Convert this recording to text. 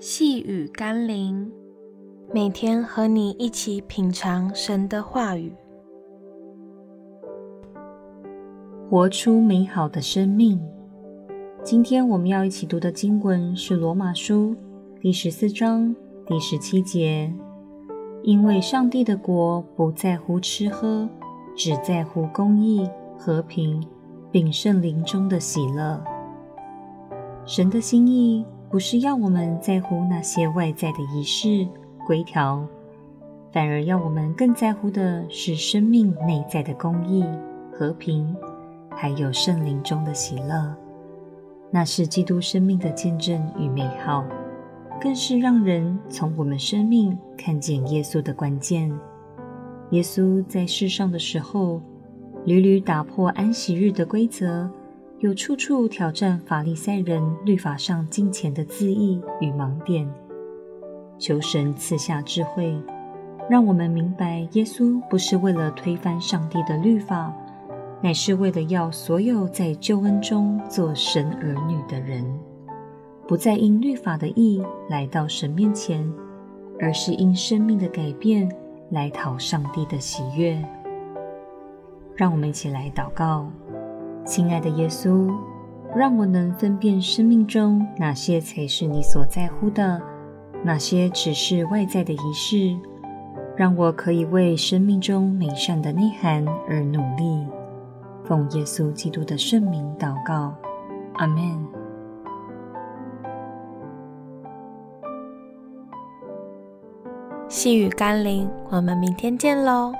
细雨甘霖，每天和你一起品尝神的话语，活出美好的生命。今天我们要一起读的经文是《罗马书》第十四章第十七节。因为上帝的国不在乎吃喝，只在乎公义、和平，并圣灵中的喜乐。神的心意。不是要我们在乎那些外在的仪式规条，反而要我们更在乎的是生命内在的公义、和平，还有圣灵中的喜乐。那是基督生命的见证与美好，更是让人从我们生命看见耶稣的关键。耶稣在世上的时候，屡屡打破安息日的规则。又处处挑战法利赛人律法上金钱的字义与盲点，求神赐下智慧，让我们明白耶稣不是为了推翻上帝的律法，乃是为了要所有在救恩中做神儿女的人，不再因律法的义来到神面前，而是因生命的改变来讨上帝的喜悦。让我们一起来祷告。亲爱的耶稣，让我能分辨生命中哪些才是你所在乎的，哪些只是外在的仪式，让我可以为生命中美善的内涵而努力。奉耶稣基督的圣名祷告，阿门。细雨甘霖，我们明天见喽。